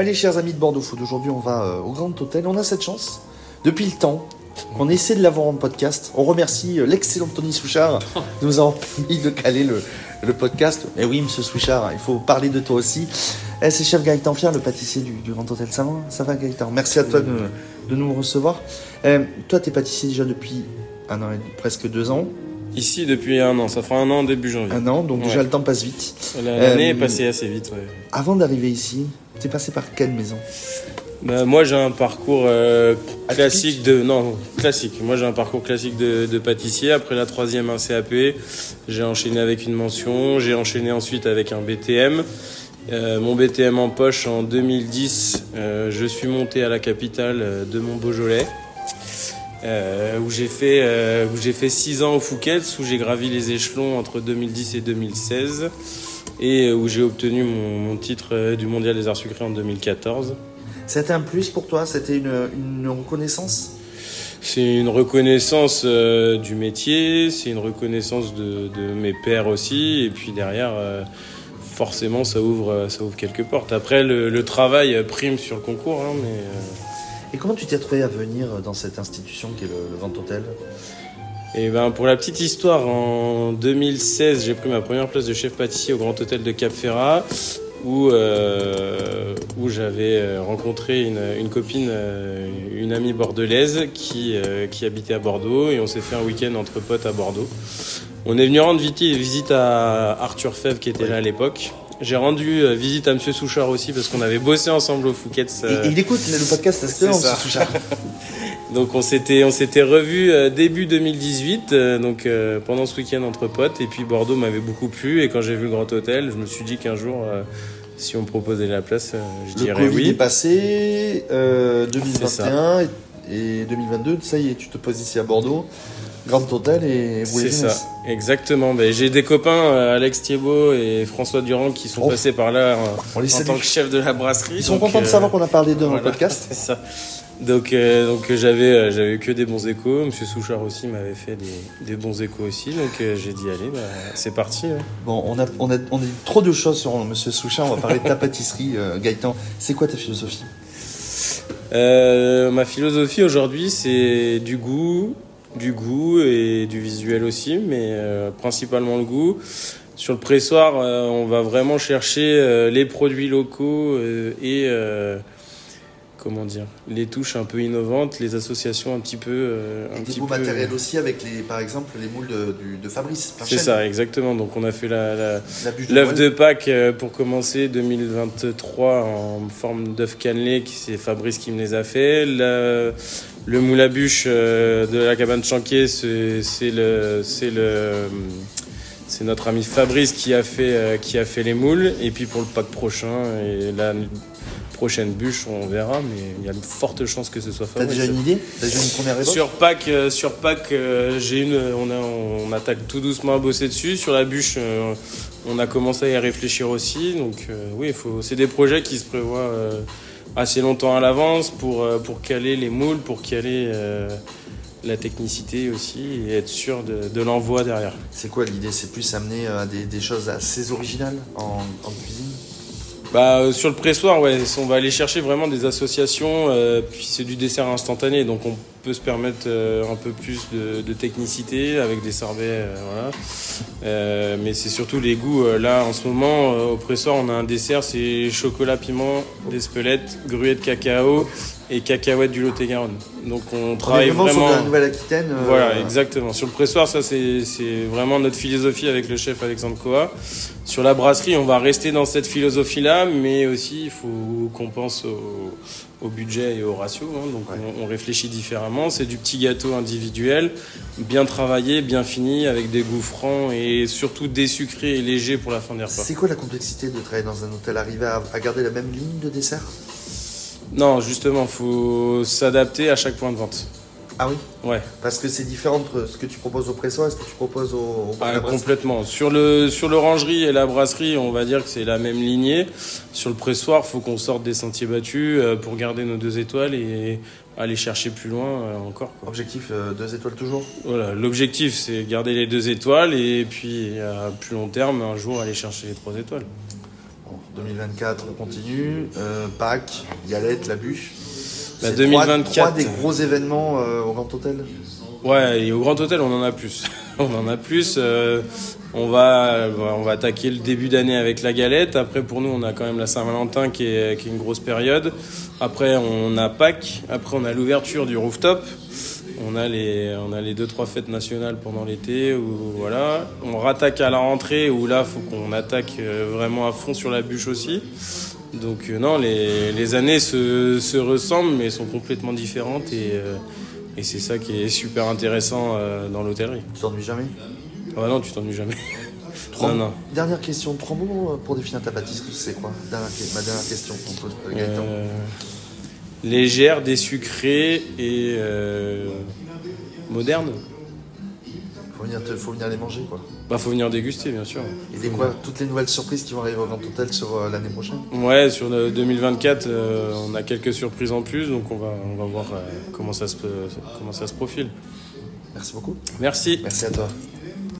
Allez, chers amis de Bordeaux Food, aujourd'hui on va euh, au Grand Hôtel. On a cette chance, depuis le temps, qu'on essaie de l'avoir en podcast. On remercie euh, l'excellent Tony Souchard de nous avoir permis de caler le, podcast. Et oui, monsieur Souchard, il faut parler de toi aussi. Eh, c'est chef Gaëtan Fier, le pâtissier du, Grand Hôtel. Va, ça va Gaëtan? Merci à toi de, nous recevoir. Eh, toi, tu es pâtissier déjà depuis un an et presque deux ans. Ici depuis un an, ça fera un an début janvier. Un an, donc Ouais. déjà le temps passe vite. L'année Euh, est passée assez vite. Ouais. Avant d'arriver ici, tu es passé par quelle maison? Bah, moi j'ai un parcours euh, classique de non classique. Moi j'ai un parcours classique de, de pâtissier. Après la troisième un CAP, j'ai enchaîné avec une mention. J'ai enchaîné ensuite avec un BTM. Euh, mon BTM en poche en 2010, euh, je suis monté à la capitale euh, de mon Beaujolais. Euh, où j'ai fait euh, où j'ai fait six ans au Fouquet's où j'ai gravi les échelons entre 2010 et 2016 et euh, où j'ai obtenu mon, mon titre euh, du mondial des arts sucrés en 2014. C'était un plus pour toi? C'était une, une reconnaissance? C'est une reconnaissance euh, du métier, c'est une reconnaissance de, de mes pairs aussi, et puis derrière, forcément, ça ouvre, ça ouvre quelques portes. Après, le, le travail prime sur le concours, hein, mais Et comment tu t'es trouvé à venir dans cette institution qui est le, le Grand Hôtel? Et ben pour la petite histoire, en 2016, j'ai pris ma première place de chef pâtissier au Grand Hôtel de Cap Ferrat, où, euh, où j'avais euh, rencontré une, une copine, euh, une amie bordelaise qui, euh, qui habitait à Bordeaux, et on s'est fait un week-end entre potes à Bordeaux. On est venu rendre visite à Arthur Fèvre qui était là à l'époque. J'ai rendu euh, visite à Monsieur Souchard aussi parce qu'on avait bossé ensemble au Fouquet's. euh, Il écoute le podcast, c'est ça. se touche à- donc on s'était on s'était revu début 2018 euh, donc euh, pendant ce week-end entre potes. Et puis Bordeaux m'avait beaucoup plu. Et quand j'ai vu le Grand Hôtel je me suis dit qu'un jour euh, si on me proposait la place euh, je Le dirais Covid est oui passé, euh, C'est 2021 et, et 2022, ça y est, tu te poses ici à Bordeaux, Grand Hôtel et vous c'est ça exactement. Ben, j'ai des copains euh, Alex Thiebaud et François Durand qui sont Oh. passés par là les en tant que chef de la brasserie. Ils sont donc, contents de euh, savoir qu'on a parlé d'eux dans voilà, le podcast. c'est ça. Donc euh, donc j'avais euh, j'avais eu que des bons échos. Monsieur Souchard aussi m'avait fait des, des bons échos aussi. Donc euh, j'ai dit allez bah, c'est parti hein. Bon, on a, on, a, on a dit trop de choses sur Monsieur Souchat, on va parler de ta pâtisserie, Gaëtan. C'est quoi ta philosophie? Ma philosophie aujourd'hui, c'est du goût, du goût et du visuel aussi, mais euh, principalement le goût. Sur le pressoir, euh, on va vraiment chercher euh, les produits locaux et comment dire, les touches un peu innovantes, les associations un petit peu, un Et des petit beaux peu. matériels aussi avec, les, par exemple, les moules de, du- de Fabrice. C'est ça, exactement. Donc on a fait la, L'œuf de Pâques pour commencer 2023 en forme d'œuf cannelé, qui c'est Fabrice qui me les a fait. La- le moule à bûche euh, de la cabane Chanquier, c'est le c'est le c'est notre ami Fabrice qui a fait euh, qui a fait les moules. Et puis pour le Pâques prochain et la prochaine bûche, on verra, mais il y a de fortes chances que ce soit T'as Fabrice. déjà une idée T'as déjà une première évoque Sur Pâques, euh, sur Pâques, j'ai une, on, a, on attaque tout doucement à bosser dessus. Sur la bûche, on a commencé à y réfléchir aussi. Donc oui, il faut, c'est des projets qui se prévoient assez longtemps à l'avance pour, euh, pour caler les moules, pour caler euh, la technicité aussi et être sûr de, de l'envoi derrière. C'est quoi l'idée? C'est plus amener euh, des, choses assez originales en cuisine? Bah, euh, sur le pressoir, ouais, on va aller chercher vraiment des associations, euh, puis c'est du dessert instantané, donc on peut se permettre euh, un peu plus de, technicité avec des sorbets, voilà. Mais c'est surtout les goûts. là, en ce moment, au pressoir, on a un dessert, c'est chocolat piment, d'espelette, gruet de cacao et cacahuètes du Lot-et-Garonne. Donc on travaille vraiment, sur la Nouvelle-Aquitaine. euh, Voilà, exactement. Sur le pressoir, ça c'est vraiment notre philosophie avec le chef Alexandre Coa. Sur la brasserie, on va rester dans cette philosophie-là, mais aussi il faut qu'on pense au, au budget et au ratio. hein. donc Ouais. on, on réfléchit différemment. C'est du petit gâteau individuel, bien travaillé, bien fini, avec des goûts francs et surtout désucré et léger pour la fin des repas. C'est quoi la complexité de travailler dans un hôtel? Arriver à, à garder la même ligne de dessert? Non, justement, faut s'adapter à chaque point de vente. Ah oui? Ouais. Parce que c'est différent entre ce que tu proposes au pressoir et ce que tu proposes au, au Ah, complètement. Sur le sur l'orangerie et la brasserie, on va dire que c'est la même lignée. Sur le pressoir, faut qu'on sorte des sentiers battus euh, pour garder nos deux étoiles et aller chercher plus loin euh, encore. quoi. Objectif euh, deux étoiles toujours? Voilà, l'objectif c'est garder les deux étoiles et puis à plus long terme, un jour aller chercher les trois étoiles. Bon, 2024, on continue. Euh, Pâques, Galette, la bûche. Bah, C'est 2024. Trois, trois des gros événements euh, au Grand Hôtel. Ouais, et au Grand Hôtel, on en a plus. on en a plus. euh, on va, on va attaquer le début d'année avec la galette. Après, pour nous, on a quand même la Saint-Valentin qui est, qui est une grosse période. Après, on a Pâques. Après, on a l'ouverture du rooftop. On a les, on a les deux trois fêtes nationales pendant l'été. Où voilà, on rattaque à la rentrée où là, faut qu'on attaque euh, vraiment à fond sur la bûche aussi. Donc euh, non, les, les années se, se ressemblent mais sont complètement différentes et, euh, et c'est ça qui est super intéressant dans l'hôtellerie. Tu t'ennuies jamais? Ah bah non, tu t'ennuies jamais. Non, non. Dernière question, trois mots pour définir ta pâtisserie, c'est quoi? Dernière Ma dernière question, on pose à Gaëtan. Euh, légère, désucrée et euh, moderne. Faut venir, te- faut venir les manger, quoi. Bah faut venir déguster bien sûr. Et des quoi Toutes les nouvelles surprises qui vont arriver au Grand Hôtel sur euh, l'année prochaine? Ouais, sur le 2024, euh, on a quelques surprises en plus, donc on va, on va voir euh, comment, ça se, comment ça se profile. Merci beaucoup. Merci. Merci à toi.